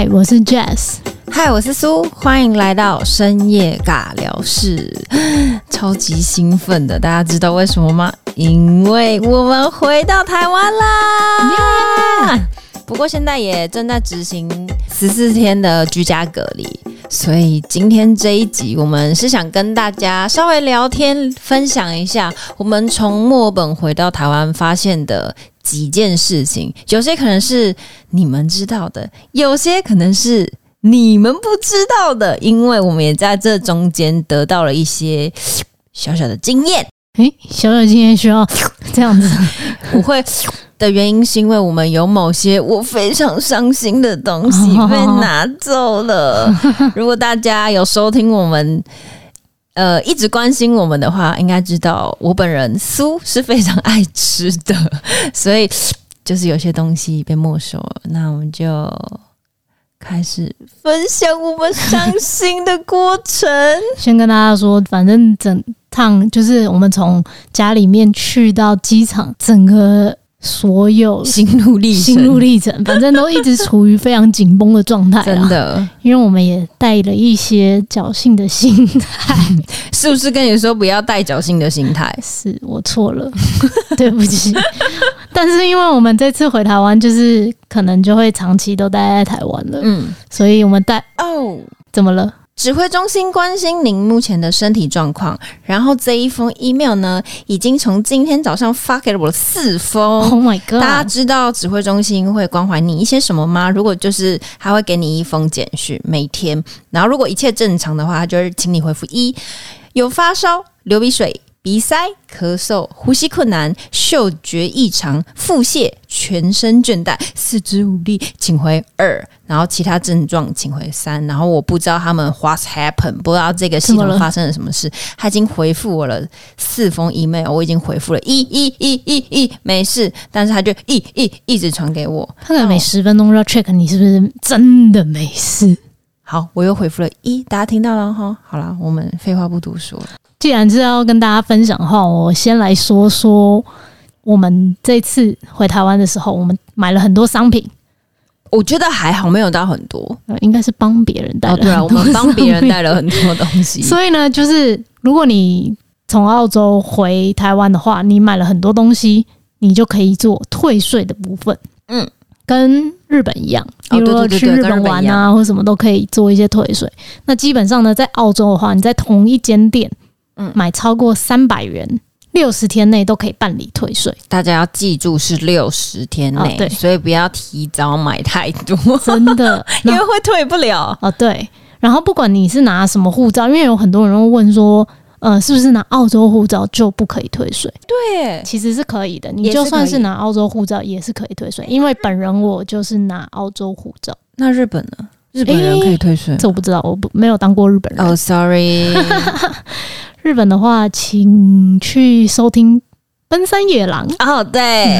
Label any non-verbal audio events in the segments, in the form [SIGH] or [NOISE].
嗨，我是 Jess。嗨，我是苏。欢迎来到深夜尬聊室，[GASPS] 超级兴奋的，大家知道为什么吗？因为我们回到台湾啦！Yeah! 不过现在也正在执行十四天的居家隔离，所以今天这一集我们是想跟大家稍微聊天，分享一下我们从墨尔本回到台湾发现的。几件事情，有些可能是你们知道的，有些可能是你们不知道的，因为我们也在这中间得到了一些小小的经验。诶，小小经验需要这样子，[LAUGHS] 我会的原因是因为我们有某些我非常伤心的东西 [LAUGHS] 被拿走了。如果大家有收听我们。呃，一直关心我们的话，应该知道我本人苏是非常爱吃的，所以就是有些东西被没收了。那我们就开始分享我们伤心的过程。[LAUGHS] 先跟大家说，反正整趟就是我们从家里面去到机场，整个。所有心路历程，心路历程，反正都一直处于非常紧绷的状态。真的，因为我们也带了一些侥幸的心态，[LAUGHS] 是不是跟你说不要带侥幸的心态？是我错了，[LAUGHS] 对不起。但是因为我们这次回台湾，就是可能就会长期都待在台湾了，嗯，所以我们带哦，怎么了？指挥中心关心您目前的身体状况，然后这一封 email 呢，已经从今天早上发给了我四封。Oh my god！大家知道指挥中心会关怀你一些什么吗？如果就是他会给你一封简讯，每天。然后如果一切正常的话，他就是请你回复一，有发烧、流鼻水。鼻塞、咳嗽、呼吸困难、嗅觉异常、腹泻、全身倦怠、四肢无力，请回二。然后其他症状请回三。然后我不知道他们 What's happened，不知道这个系统发生了什么事。他已经回复我了四封 email，我已经回复了一一一一一，没事。但是他就一一一直传给我，他可能每十分钟都要 check 你是不是真的没事。好，我又回复了一，大家听到了哈。好了，我们废话不多说。既然是要跟大家分享的话，我先来说说我们这次回台湾的时候，我们买了很多商品。我觉得还好，没有到很多，应该是帮别人带了。对啊，我们帮别人带了很多东西。[LAUGHS] 所以呢，就是如果你从澳洲回台湾的话，你买了很多东西，你就可以做退税的部分。嗯，跟日本一样，比如说去日本玩啊，或什么都可以做一些退税。那基本上呢，在澳洲的话，你在同一间店。嗯，买超过三百元，六十天内都可以办理退税。大家要记住是六十天内，哦，对，所以不要提早买太多，真的，[LAUGHS] 因为会退不了。哦，对。然后不管你是拿什么护照，因为有很多人会问说，呃，是不是拿澳洲护照就不可以退税？对，其实是可以的。你就算是拿澳洲护照也是可以退税，因为本人我就是拿澳洲护照。那日本呢？日本人可以退税？这我不知道，我不没有当过日本人。哦，sorry。[LAUGHS] 日本的话，请去收听奔山野狼哦。对，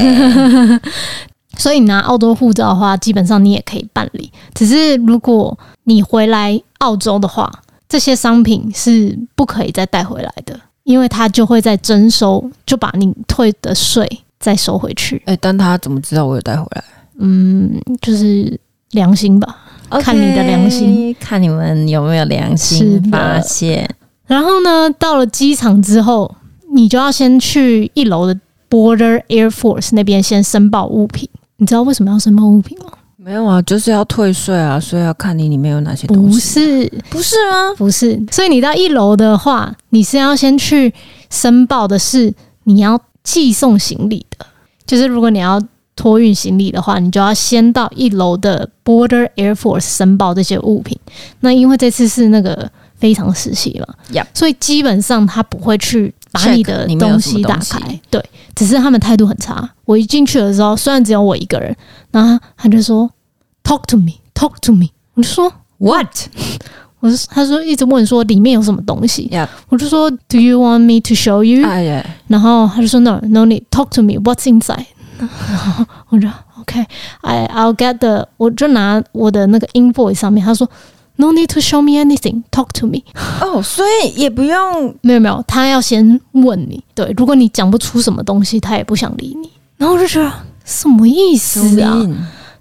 [LAUGHS] 所以你拿澳洲护照的话，基本上你也可以办理。只是如果你回来澳洲的话，这些商品是不可以再带回来的，因为它就会再征收，就把你退的税再收回去。哎、欸，但他怎么知道我有带回来？嗯，就是良心吧，okay, 看你的良心，看你们有没有良心发现。然后呢，到了机场之后，你就要先去一楼的 Border Air Force 那边先申报物品。你知道为什么要申报物品吗？没有啊，就是要退税啊，所以要看你里面有哪些东西。不是，不是吗？不是。所以你到一楼的话，你是要先去申报的是你要寄送行李的，就是如果你要托运行李的话，你就要先到一楼的 Border Air Force 申报这些物品。那因为这次是那个。非常时期嘛，Yep. 所以基本上他不会去把你的东西打开，对，只是他们态度很差。我一进去的时候，虽然只有我一个人，然后他就说 “Talk to me, talk to me”，我就说 “What”，我就他说一直问说里面有什么东西，Yep. 我就说 “Do you want me to show you”，、uh, yeah. 然后他就说 “No, no need, talk to me, what's inside”，然后我就 “OK, I I'll get the”，我就拿我的那个 invoice 上面，他说。No need to show me anything. Talk to me. 哦，所以也不用，[LAUGHS] 没有没有，他要先问你。对，如果你讲不出什么东西，他也不想理你。然后我就觉得什么意思啊？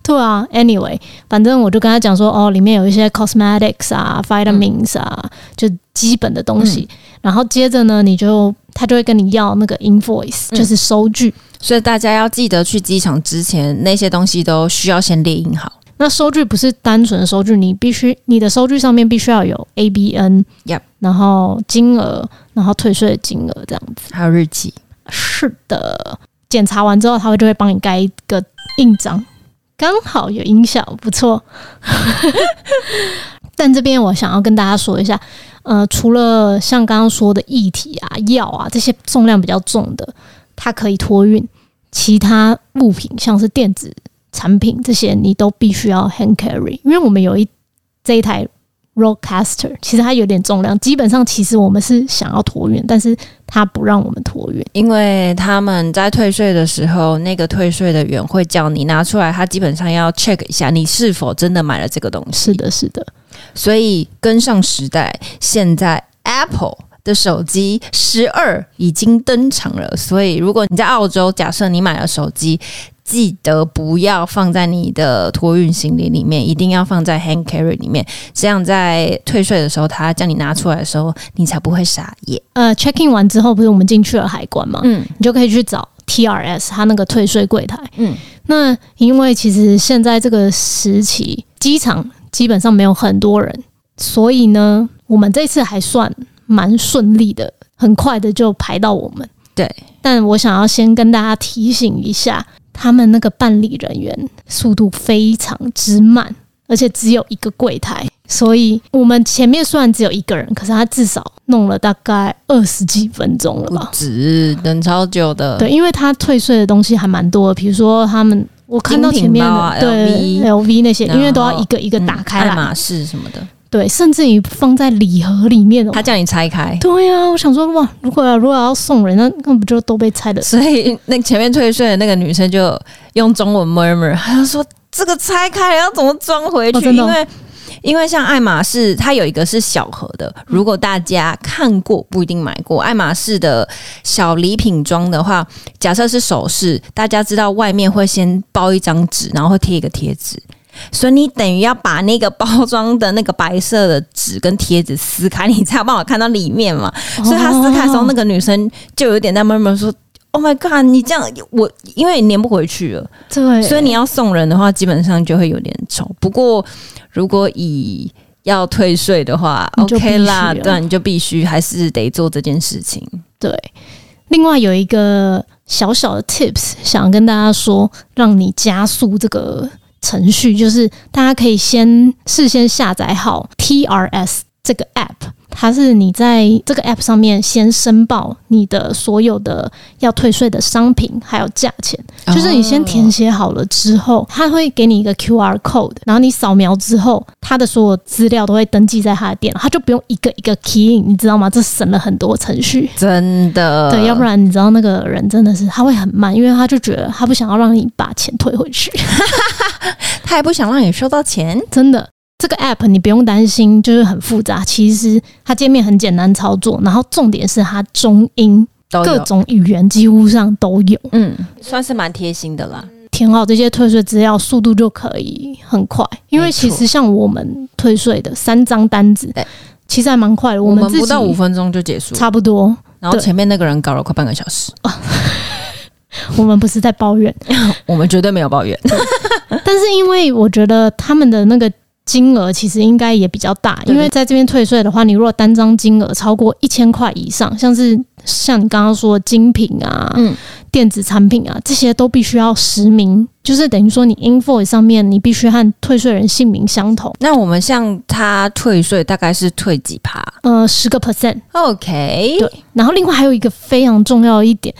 对啊，anyway，反正我就跟他讲说，哦，里面有一些 cosmetics 啊，vitamins 啊，嗯、就基本的东西。嗯、然后接着呢，你就他就会跟你要那个 invoice，、嗯、就是收据。所以大家要记得去机场之前，那些东西都需要先列印好。那收据不是单纯的收据，你必须你的收据上面必须要有 ABN，Yep 然后金额，然后退税的金额这样子，还有日期。是的，检查完之后，他会就会帮你盖一个印章，刚好有音效，不错。[LAUGHS] 但这边我想要跟大家说一下，呃，除了像刚刚说的液体啊、药啊这些重量比较重的，它可以托运，其他物品像是电子。产品这些你都必须要 hand carry，因为我们有一这一台 Rodecaster，其实它有点重量，基本上其实我们是想要托运，但是它不让我们托运，因为他们在退税的时候，那个退税的员会叫你拿出来，他基本上要 check 一下你是否真的买了这个东西。是的，是的，所以跟上时代，现在 Apple 的手机十二已经登场了，所以如果你在澳洲，假设你买了手机。记得不要放在你的托运行李里面，一定要放在 hand carry 里面。这样在退税的时候，他叫你拿出来的时候，你才不会傻眼。呃 checking 完之后，不是我们进去了海关吗？嗯，你就可以去找 TRS 他那个退税柜台。嗯，那因为其实现在这个时期，机场基本上没有很多人，所以呢，我们这次还算蛮顺利的，很快的就排到我们。对，但我想要先跟大家提醒一下。他们那个办理人员速度非常之慢，而且只有一个柜台，所以我们前面虽然只有一个人，可是他至少弄了大概二十几分钟了吧？不止，等超久的。对，因为他退税的东西还蛮多的，比如说他们我看到前面的、啊、对 LV, LV 那些，因为都要一个一个打开来，爱马仕什么的。对，甚至于放在礼盒里面，他叫你拆开。对呀、啊，我想说哇，如果要如果要送人，那那不就都被拆了？所以那前面退税的那个女生就用中文 murmur，她就说这个拆开要怎么装回去？哦、因为因为像爱马仕，它有一个是小盒的。如果大家看过不一定买过爱马仕的小礼品装的话，假设是首饰，大家知道外面会先包一张纸，然后会贴一个贴纸。所以你等于要把那个包装的那个白色的纸跟贴纸撕开，你才有办法看到里面嘛。Oh. 所以他撕开的时候，那个女生就有点在闷闷说：“Oh my god，你这样我因为粘不回去了。”对，所以你要送人的话，基本上就会有点丑。不过如果以要退税的话，OK 啦，对，你就必须还是得做这件事情。对，另外有一个小小的 tips 想跟大家说，让你加速这个。程序就是大家可以先事先下载好 TRS 这个 app，它是你在这个 app 上面先申报你的所有的要退税的商品还有价钱，就是你先填写好了之后，它会给你一个 QR code，然后你扫描之后，它的所有资料都会登记在它的电脑，它就不用一个一个 key in，你知道吗？这省了很多程序，真的。对，要不然你知道那个人真的是他会很慢，因为他就觉得他不想要让你把钱退回去。[LAUGHS] 他也不想让你收到钱，[LAUGHS] 真的。这个 app 你不用担心，就是很复杂。其实它界面很简单操作，然后重点是它中英各种语言几乎上都有。嗯，算是蛮贴心的啦。填好这些退税资料，速度就可以很快。因为其实像我们退税的三张单子，其实还蛮快的。我们不到五分钟就结束，差不多。然后前面那个人搞了快半个小时。[LAUGHS] 我们不是在抱怨，[LAUGHS] 我们绝对没有抱怨。但是因为我觉得他们的那个金额其实应该也比较大，因为在这边退税的话，你如果单张金额超过一千块以上，像是像你刚刚说的精品啊、嗯、电子产品啊，这些都必须要实名，就是等于说你 invoice 上面你必须和退税人姓名相同。那我们像他退税大概是退几趴？呃，十个 percent。OK，对。然后另外还有一个非常重要的一点。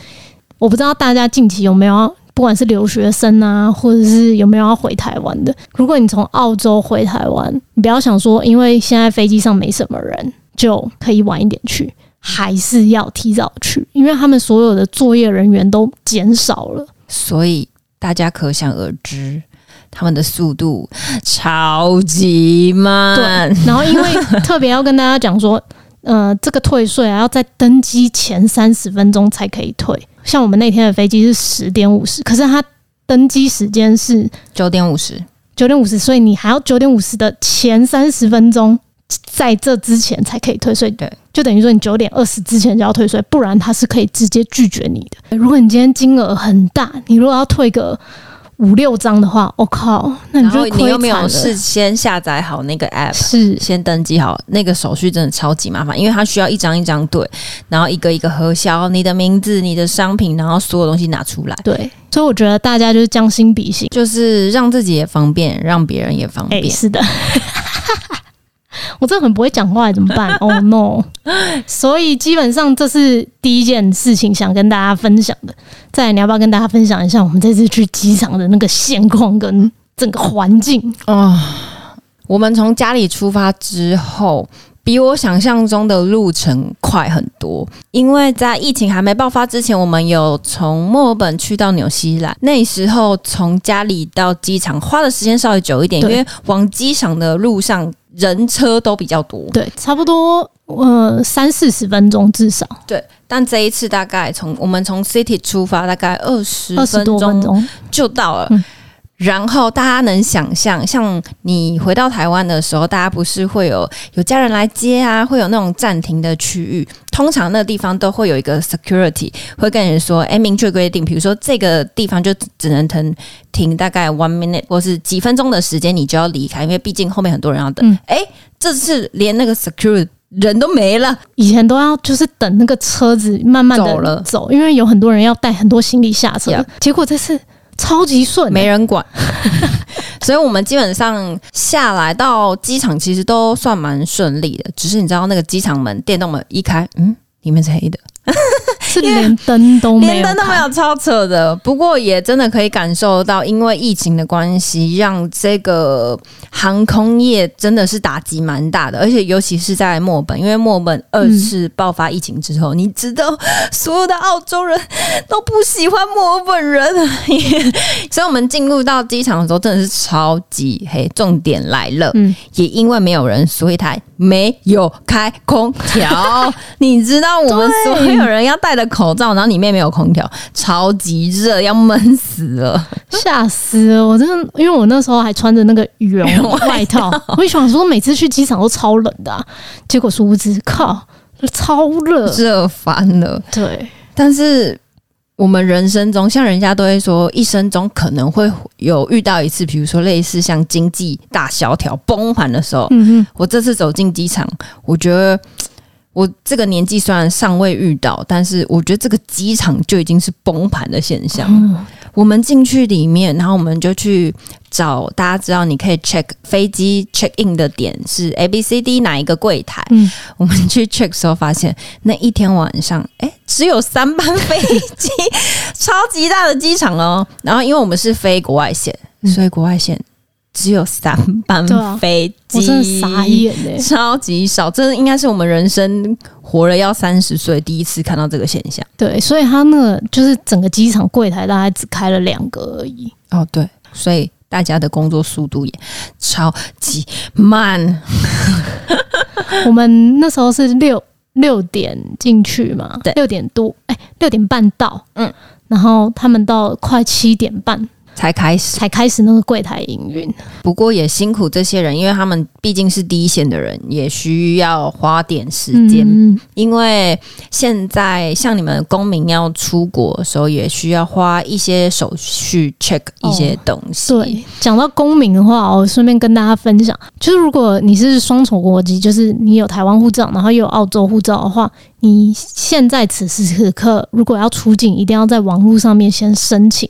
我不知道大家近期有没有，不管是留学生啊，或者是有没有要回台湾的。如果你从澳洲回台湾，你不要想说，因为现在飞机上没什么人，就可以晚一点去，还是要提早去，因为他们所有的作业人员都减少了，所以大家可想而知，他们的速度超级慢。对，然后因为特别要跟大家讲说，呃，这个退税啊，要在登机前三十分钟才可以退。像我们那天的飞机是十点五十，可是它登机时间是九点五十，九点五十，所以你还要九点五十的前三十分钟，在这之前才可以退税。对，就等于说你九点二十之前就要退税，不然他是可以直接拒绝你的。如果你今天金额很大，你如果要退个。五六张的话，我、哦、靠，那你就你又没有事先下载好那个 app，是先登记好，那个手续真的超级麻烦，因为它需要一张一张对，然后一个一个核销你的名字、你的商品，然后所有东西拿出来。对，所以我觉得大家就是将心比心，就是让自己也方便，让别人也方便。欸、是的。[LAUGHS] [LAUGHS] 我真的很不会讲话，怎么办？Oh no！[LAUGHS] 所以基本上这是第一件事情想跟大家分享的。再来，你要不要跟大家分享一下我们这次去机场的那个现况跟整个环境啊？我们从家里出发之后，比我想象中的路程快很多。因为在疫情还没爆发之前，我们有从墨尔本去到纽西兰，那时候从家里到机场花的时间稍微久一点，因为往机场的路上。人车都比较多，对，差不多呃三四十分钟至少。对，但这一次大概从我们从 City 出发，大概二十二十多分钟就到了。嗯然后大家能想象，像你回到台湾的时候，大家不是会有有家人来接啊，会有那种暂停的区域。通常那个地方都会有一个 security，会跟人说：“哎，明确规定，比如说这个地方就只能停停大概 one minute，或是几分钟的时间，你就要离开，因为毕竟后面很多人要等。嗯”哎，这次连那个 security 人都没了，以前都要就是等那个车子慢慢的走了走，因为有很多人要带很多行李下车.结果这次。超级顺、欸，没人管，[LAUGHS] 所以我们基本上下来到机场其实都算蛮顺利的。只是你知道那个机场门电动门一开，嗯，里面是黑的。是连灯都没有，连灯都没有，超扯的。不过也真的可以感受到，因为疫情的关系，让这个航空业真的是打击蛮大的。而且尤其是在墨尔本，因为墨尔本二次爆发疫情之后，嗯、你知道所有的澳洲人都不喜欢墨尔本人，所以我们进入到机场的时候真的是超级黑。重点来了，嗯，也因为没有人，所以台没有开空调。[LAUGHS] 你知道我们所有人要带的口罩，然后里面没有空调，超级热，要闷死了，吓死了！我真的，因为我那时候还穿着那个羽绒外套，我想说每次去机场都超冷的啊，结果殊不知，靠，超热，热翻了。对，但是我们人生中，像人家都会说，一生中可能会有遇到一次，比如说类似像经济大萧条崩盘的时候。嗯嗯，我这次走进机场，我觉得。我这个年纪虽然尚未遇到，但是我觉得这个机场就已经是崩盘的现象。嗯。我们进去里面，然后我们就去找大家知道，你可以 check 飞机 check in 的点是 A B C D 哪一个柜台。嗯，我们去 check 的时候发现，那一天晚上，哎，只有三班飞机，[LAUGHS] 超级大的机场哦。然后因为我们是飞国外线，所以国外线。只有三班飞机，我真的傻眼嘞，超级少，这应该是我们人生活了要三十岁第一次看到这个现象。对，所以他那个就是整个机场柜台大概只开了两个而已。哦，对，所以大家的工作速度也超级慢。[LAUGHS] 我们那时候是六六点进去嘛，对，六点多，哎，六点半到，嗯，然后他们到快七点半。才开始，才开始那个柜台营运。不过也辛苦这些人，因为他们毕竟是第一线的人，也需要花点时间。嗯。因为现在像你们公民要出国的时候，也需要花一些手续 check 一些东西。哦。对，讲到公民的话，我顺便跟大家分享，就是如果你是双重国籍，就是你有台湾护照，然后又有澳洲护照的话，你现在此时此刻如果要出境，一定要在网络上面先申请。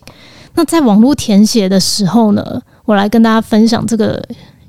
那在网络填写的时候呢，我来跟大家分享这个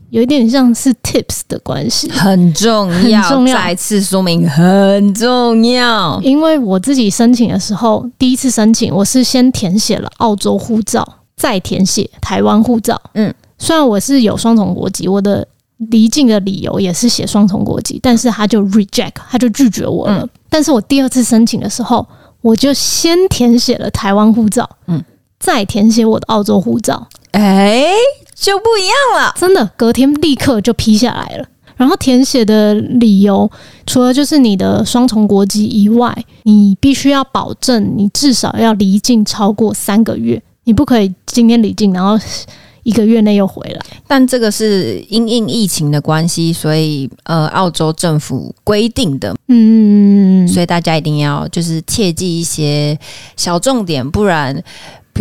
有一点像是 tips 的关系，很重要，很重要。再次说明很重要，因为我自己申请的时候，第一次申请我是先填写了澳洲护照，再填写台湾护照。嗯，虽然我是有双重国籍，我的离境的理由也是写双重国籍，但是他就 reject，他就拒绝我了。嗯，但是我第二次申请的时候，我就先填写了台湾护照。嗯。再填写我的澳洲护照，哎，就不一样了。真的，隔天立刻就批下来了。然后填写的理由，除了就是你的双重国籍以外，你必须要保证你至少要离境超过三个月，你不可以今天离境，然后一个月内又回来。但这个是因应疫情的关系，所以呃，澳洲政府规定的，嗯，所以大家一定要就是切记一些小重点，不然。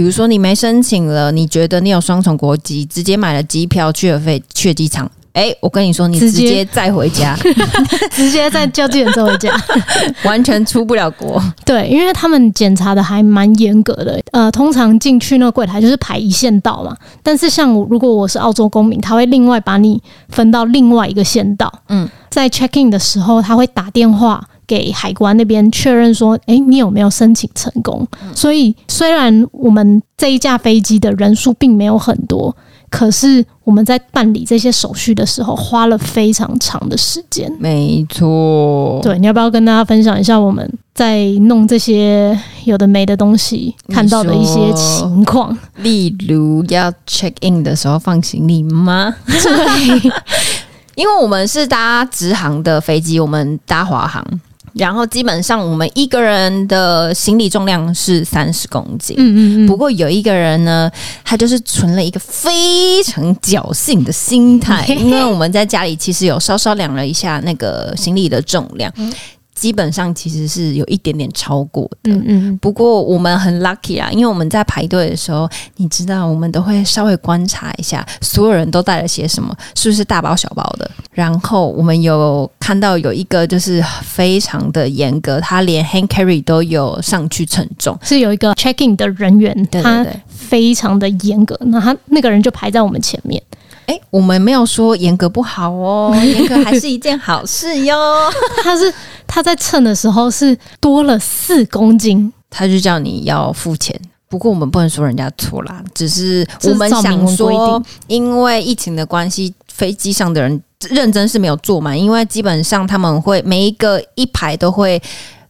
比如说你没申请了，你觉得你有双重国籍，直接买了机票去了飞去了机场，哎，我跟你说，你直接再回家，[LAUGHS] 直接再叫计程车回家，[LAUGHS] 完全出不了国。对，因为他们检查的还蛮严格的，呃，通常进去那个柜台就是排一线道嘛，但是像我如果我是澳洲公民，他会另外把你分到另外一个线道，嗯，在 check in 的时候，他会打电话。给海关那边确认说，哎，你有没有申请成功？所以虽然我们这一架飞机的人数并没有很多，可是我们在办理这些手续的时候花了非常长的时间。没错，对，你要不要跟大家分享一下我们在弄这些有的没的东西看到的一些情况？例如要 check in 的时候放行李吗？对，[LAUGHS] 因为我们是搭直航的飞机，我们搭华航。然后基本上我们一个人的行李重量是三十公斤，嗯嗯嗯。不过有一个人呢，他就是存了一个非常侥幸的心态，[LAUGHS] 因为我们在家里其实有稍稍量了一下那个行李的重量。基本上其实是有一点点超过的，嗯嗯。不过我们很 lucky 啊，因为我们在排队的时候，你知道，我们都会稍微观察一下所有人都带了些什么，是不是大包小包的。然后我们有看到有一个就是非常的严格，他连 hand carry 都有上去称重，是有一个 checking 的人员，对对对，他非常的严格，那他那个人就排在我们前面。哎，我们没有说严格不好哦，[LAUGHS] 严格还是一件好事哟。[LAUGHS] 他是他在称的时候是多了四公斤，他就叫你要付钱。不过我们不能说人家错啦，只是我们想说，因为疫情的关系，飞机上的人认真是没有坐满，因为基本上他们会每一个一排都会。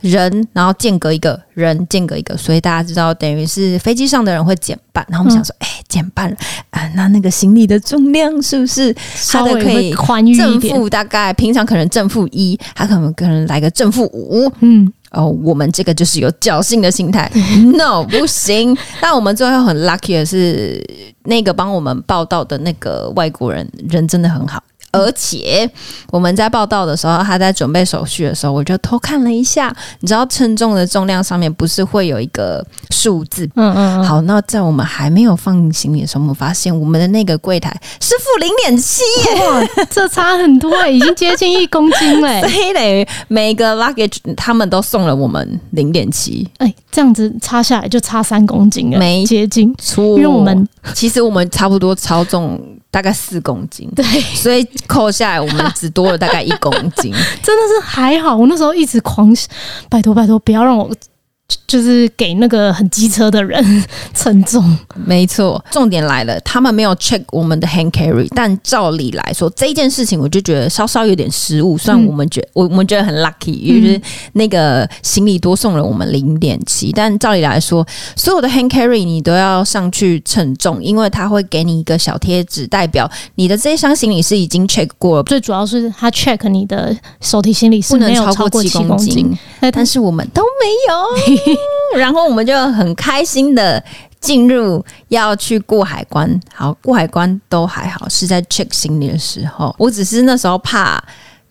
人，然后间隔一个人，间隔一个，所以大家知道，等于是飞机上的人会减半。然后我们想说，哎、嗯，减半了啊，那那个行李的重量是不是它的可以宽裕正负大概平常可能正负一，它可能可能来个正负五。嗯，哦，我们这个就是有侥幸的心态，no 不行。但我们最后很 lucky 的是，那个帮我们报道的那个外国人人真的很好。而且我们在报道的时候，他在准备手续的时候，我就偷看了一下。你知道称重的重量上面不是会有一个数字？嗯嗯。好，那在我们还没有放行李的时候，我们发现我们的那个柜台是负零点七，哇，这差很多，已经接近一公斤了。所以等于每个 luggage 他们都送了我们零点七。哎，这样子差下来就差三公斤了，没接近错。因为我们其实我们差不多超重。大概四公斤，对，所以扣下来我们只多了大概一公斤，[LAUGHS] 真的是还好。我那时候一直狂，拜托拜托，不要让我。就是给那个很机车的人 [LAUGHS] 称重，没错。重点来了，他们没有 check 我们的 hand carry，但照理来说，这一件事情我就觉得稍稍有点失误。虽然我们觉我我们觉得很 lucky，因为那个行李多送了我们零点七，但照理来说，所有的 hand carry 你都要上去称重，因为他会给你一个小贴纸，代表你的这一箱行李是已经 check 过了。最主要是他 check 你的手提行李是没有超过七公斤，但是我们都没有。[LAUGHS] [LAUGHS] 然后我们就很开心的进入要去过海关，好，过海关都还好，是在 check 行李的时候，我只是那时候怕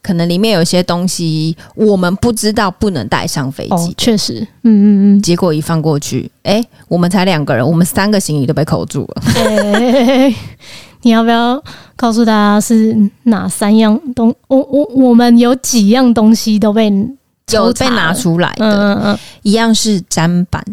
可能里面有些东西我们不知道不能带上飞机。哦，确实，嗯嗯嗯，结果一放过去，哎，我们才两个人，我们三个行李都被扣住了。[LAUGHS] 哎，你要不要告诉大家是哪三样东？我我我们有几样东西都被。有被拿出来的，嗯嗯嗯，一样是砧板。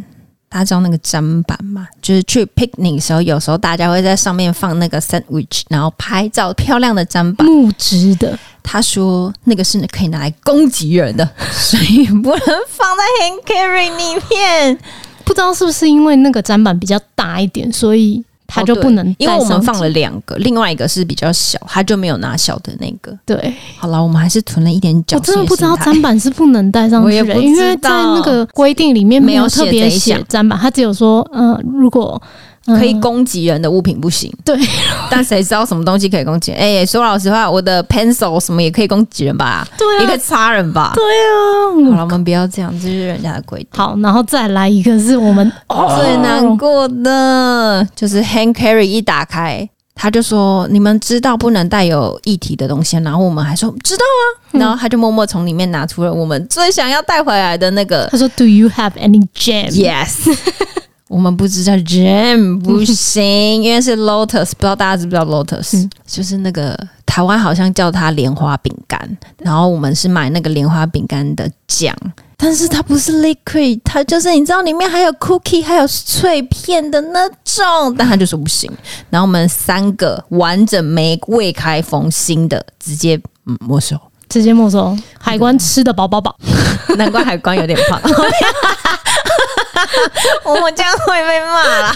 大家知道那个砧板吗？就是去 picnic 的时候，有时候大家会在上面放那个 sandwich，然后拍照，漂亮的砧板，木质的。他说那个是可以拿来攻击人的，[LAUGHS] 所以不能放在 hand carry 里面。不知道是不是因为那个砧板比较大一点，所以。他就不能带，因为我们放了两个，另外一个是比较小，他就没有拿小的那个。对，好了，我们还是囤了一点侥幸心态。我真的不知道砧板是不能带上去的，因为在那个规定里面没有特别写砧板，他只有说，嗯、呃，如果可以攻击人的物品不行。对，[LAUGHS] 但谁知道什么东西可以攻击？哎、欸，说老实话，我的 pencil 什么也可以攻击人吧？对啊，也可以擦人吧？对啊。好了，我们不要这样，这是人家的规定。好，然后再来一个是我们、哦、最难过的，就是 hand carry 一打开。他就说：“你们知道不能带有液体的东西。”然后我们还说：“知道啊。”然后他就默默从里面拿出了我们最想要带回来的那个。他说：“Do you have any jam?” Yes，我们不知道 jam [LAUGHS] 不行，因为是 Lotus，不知道大家知不知道 Lotus，、嗯、就是那个台湾好像叫它莲花饼干。然后我们是买那个莲花饼干的酱。但是它不是 liquid，它就是你知道里面还有 cookie，还有脆片的那种，但他就说不行。然后我们三个完整没未开封新的，直接嗯没收，直接没收。海关吃的饱饱饱，难怪海关有点胖。[LAUGHS] [LAUGHS] 我们这样会被骂啦。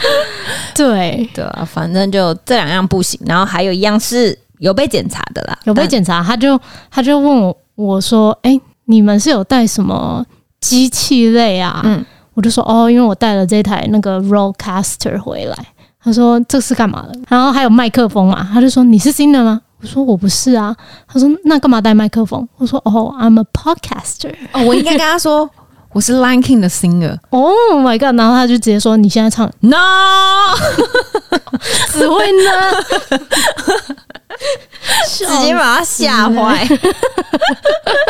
[LAUGHS] 对对啊，反正就这两样不行。然后还有一样是有被检查的啦，有被检查，他就他就问我我说，哎、欸。你们是有带什么机器类啊？嗯，我就说哦，因为我带了这台那个 Rodecaster 回来。他说这是干嘛的？然后还有麦克风嘛？他就说你是新的吗？我说我不是啊。他说那干嘛带麦克风？我说哦，I'm a podcaster。哦，我应该跟他说我是 Lion King 的 singer。Oh my god！然后他就直接说你现在唱 No，[LAUGHS] 只会呢。[LAUGHS] 直接把他吓坏。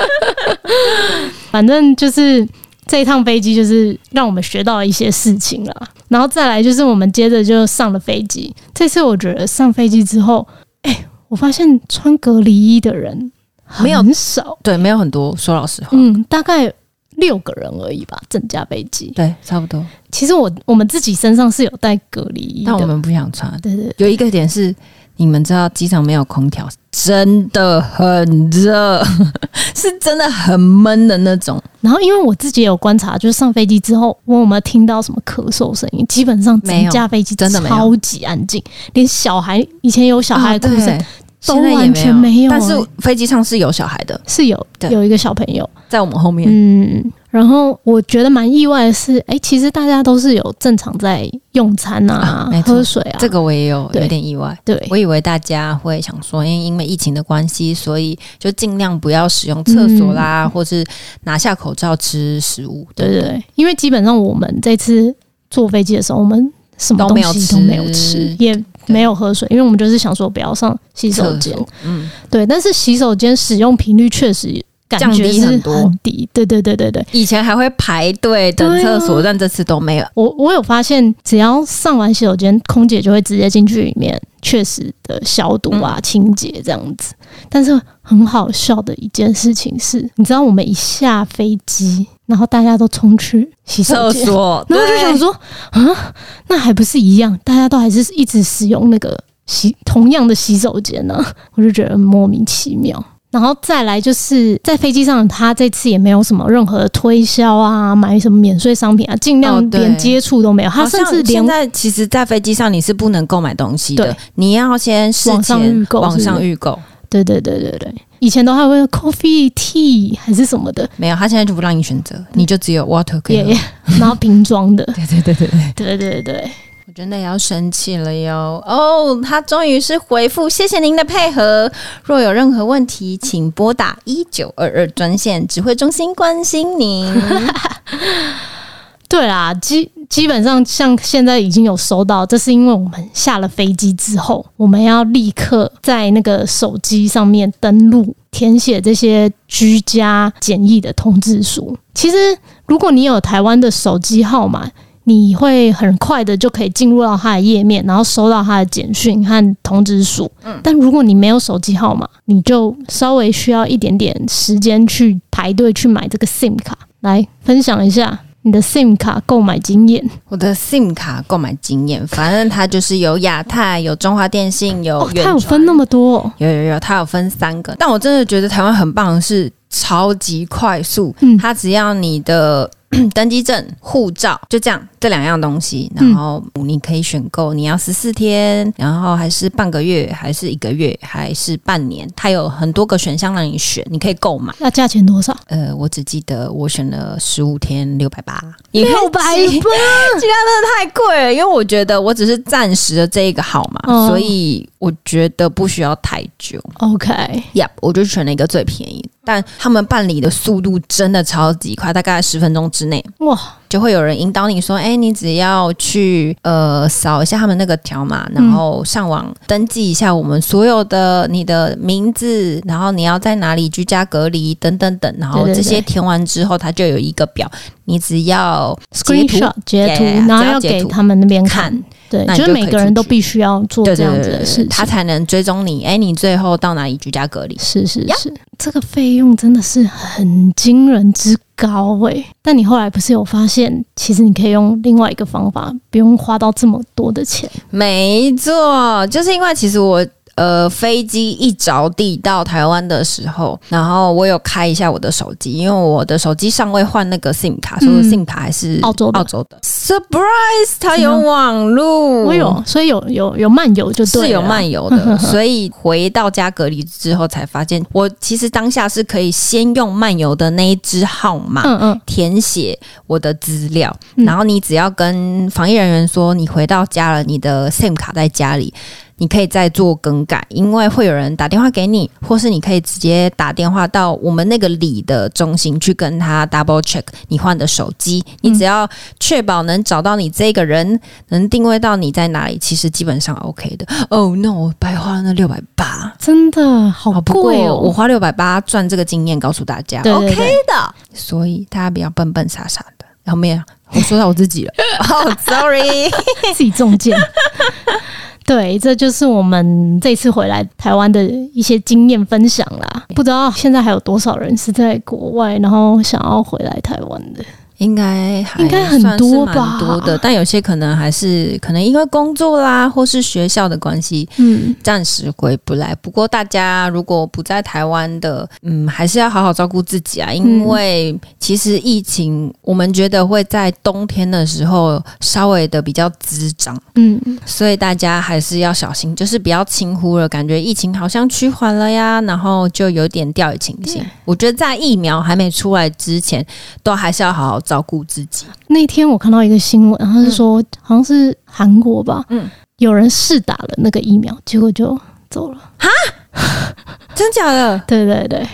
[LAUGHS] 反正就是这一趟飞机，就是让我们学到了一些事情了。然后再来就是我们接着就上了飞机。这次我觉得上飞机之后，哎、欸，我发现穿隔离衣的人没有很少，对，没有很多。说老实话，嗯，大概六个人而已吧，整架飞机。对，差不多。其实我我们自己身上是有带隔离衣，但我们不想穿。对，对对，有一个点是。你们知道机场没有空调，真的很热，[LAUGHS] 是真的很闷的那种。然后，因为我自己有观察，就是上飞机之后，我有没有听到什么咳嗽声音？基本上整架飞机真的超级安静，连小孩以前有小孩的哭声都完全没有。但是飞机上是有小孩的，是有有一个小朋友在我们后面。嗯。然后我觉得蛮意外的是，哎，其实大家都是有正常在用餐啊，啊喝水啊。这个我也有有点意外。对，我以为大家会想说，因为因为疫情的关系，所以就尽量不要使用厕所啦，嗯、或是拿下口罩吃食物。对对对，因为基本上我们这次坐飞机的时候，我们什么东西都没有吃，也没有喝水，因为我们就是想说不要上洗手间。嗯，对。但是洗手间使用频率确实。降低很多，很低，对对对对对。以前还会排队等厕所，啊，但这次都没有。我我有发现，只要上完洗手间，空姐就会直接进去里面，确实的消毒啊、嗯、清洁这样子。但是很好笑的一件事情是，你知道我们一下飞机，然后大家都冲去洗手间，然后就想说，啊，那还不是一样？大家都还是一直使用那个洗同样的洗手间呢？[LAUGHS] 我就觉得莫名其妙。然后再来就是在飞机上，他这次也没有什么任何的推销啊，买什么免税商品啊，尽量连接触都没有。他甚至连现在其实，在飞机上你是不能购买东西的，你要先网上预购，网上预购。对对对对对，以前都还会 coffee tea 还是什么的，没有，他现在就不让你选择，你就只有 water 可以喝，[LAUGHS] 然后瓶装的。[LAUGHS] 对对对对对对对对。我真的要生气了哟！哦，他终于是回复，谢谢您的配合。若有任何问题，请拨打一九二二专线，指挥中心关心您。[LAUGHS] 对啦，基基本上像现在已经有收到，这是因为我们下了飞机之后，我们要立刻在那个手机上面登录，填写这些居家检疫的通知书。其实，如果你有台湾的手机号码，你会很快的就可以进入到它的页面，然后收到它的简讯和通知书。嗯，但如果你没有手机号码，你就稍微需要一点点时间去排队去买这个 SIM 卡。来分享一下你的 SIM 卡购买经验。我的 SIM 卡购买经验，反正它就是有亚太、有中华电信、有。它有分那么多？有有有，它有分三个。但我真的觉得台湾很棒的是超级快速。嗯，它只要你的。[CLEARS THROAT] 登机证、护照，就这样这两样东西。然后你可以选购你要十四天，然后还是半个月，还是一个月，还是半年？它有很多个选项让你选，你可以购买。那价钱多少？呃，我只记得我选了十五天六百八，六百八，[LAUGHS] 其他真的太贵了。因为我觉得我只是暂时的这一个号码，哦、所以我觉得不需要太久。OK，Yep，我就选了一个最便宜。但他们办理的速度真的超级快，大概十分钟之内，哇，就会有人引导你说：“哎，你只要去呃扫一下他们那个条码，然后上网登记一下我们所有的你的名字，然后你要在哪里居家隔离等等等，然后这些填完之后，它就有一个表，你只要截图截图，然后要给他们那边看。”对，那就是每个人都必须要做这样子的事情，他才能追踪你。哎，你最后到哪里居家隔离？是是是，这个费用真的是很惊人之高诶、欸。但你后来不是有发现，其实你可以用另外一个方法，不用花到这么多的钱。没错，就是因为其实我。呃，飞机一着地到台湾的时候，然后我有开一下我的手机，因为我的手机尚未换那个 SIM 卡，所以 SIM 卡还是澳洲的。澳洲的 Surprise，它有网路，我有，所以有有有漫游就对，是有漫游的。[LAUGHS] 所以回到家隔离之后才发现，我其实当下是可以先用漫游的那一支号码，嗯嗯，填写我的资料，然后你只要跟防疫人员说你回到家了，你的 SIM 卡在家里。你可以再做更改，因为会有人打电话给你，或是你可以直接打电话到我们那个里的中心去跟他 double check 你换的手机。你只要确保能找到你这个人，能定位到你在哪里，其实基本上 OK 的。Oh no，我白花了那六百八，真的好贵哦！我花六百八赚这个经验，告诉大家 OK 的。所以大家不要笨笨傻傻的。然后没有，我说到我自己了。[LAUGHS] 哦、oh,，sorry，自己中箭。对，这就是我们这次回来台湾的一些经验分享啦。不知道现在还有多少人是在国外，然后想要回来台湾的。应该还应该很多吧，多的，但有些可能还是可能因为工作啦，或是学校的关系，嗯，暂时回不来。不过大家如果不在台湾的，嗯，还是要好好照顾自己啊，因为其实疫情我们觉得会在冬天的时候稍微的比较滋长，嗯，所以大家还是要小心，就是不要轻忽了，感觉疫情好像趋缓了呀，然后就有点掉以轻心。我觉得在疫苗还没出来之前，都还是要好好照顾自己。那天我看到一个新闻，他是说好像是韩国吧，嗯，有人试打了那个疫苗，结果就走了。哈，[LAUGHS] 真假的？对对对，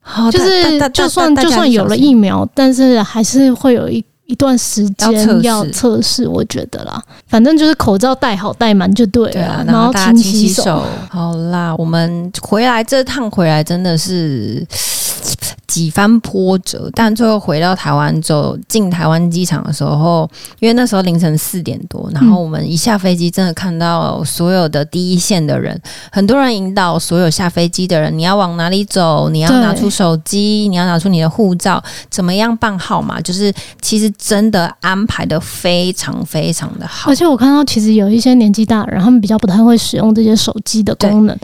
好，就是就算就算有了疫苗，但是还是会有一一段时间要测试。我觉得啦，反正就是口罩戴好戴满就对了，然后勤洗手。好啦，我们回来这趟回来真的是。几番波折，但最后回到台湾之后，进台湾机场的时候，因为那时候凌晨四点多，然后我们一下飞机，真的看到所有的第一线的人，很多人引导所有下飞机的人，你要往哪里走，你要拿出手机，你要拿出你的护照，怎么样办号码，就是其实真的安排得非常非常的好。而且我看到，其实有一些年纪大的人，他们比较不太会使用这些手机的功能。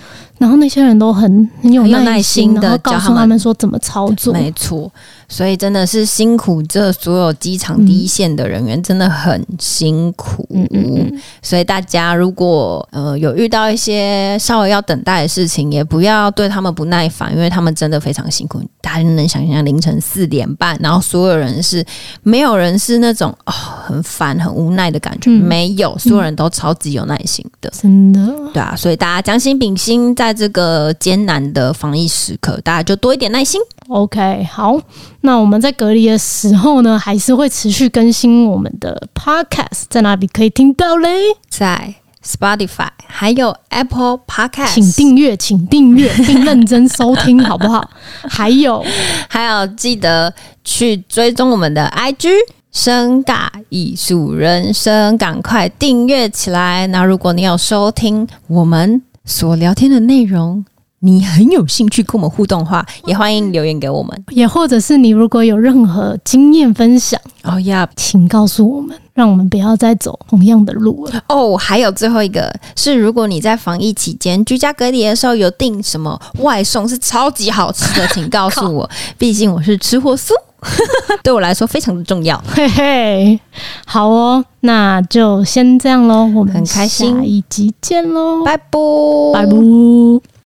然后那些人都很很有耐心的告诉他们说怎么操作，没错。所以真的是辛苦这所有机场第一线的人员，嗯、真的很辛苦。嗯嗯嗯。所以大家如果呃有遇到一些稍微要等待的事情，也不要对他们不耐烦，因为他们真的非常辛苦。大家能想象凌晨四点半，然后所有人是没有人是那种哦很烦很无奈的感觉，嗯、没有，所有人都超级有耐心的，真的。对啊，所以大家将心比心，在这个艰难的防疫时刻，大家就多一点耐心。OK，好。那我们在隔离的时候呢，还是会持续更新我们的 Podcast，在哪里可以听到嘞？在 Spotify，还有 Apple Podcast，请订阅，请订阅，并认真收听，好不好？[LAUGHS] 还有，还有，记得去追踪我们的 IG，深尬艺术人生，赶快订阅起来。那如果你有收听我们所聊天的内容，你很有兴趣跟我们互动的话，也欢迎留言给我们。也或者是你如果有任何经验分享，哦呀，请告诉我们，让我们不要再走同样的路了。哦，还有最后一个是，如果你在防疫期间居家隔离的时候有订什么外送是超级好吃的，请告诉我。[LAUGHS] 毕竟我是吃货苏。[LAUGHS] 对我来说非常的重要。嘿嘿，好哦，那就先这样喽，我们很开心，下一集见喽，拜拜，拜拜。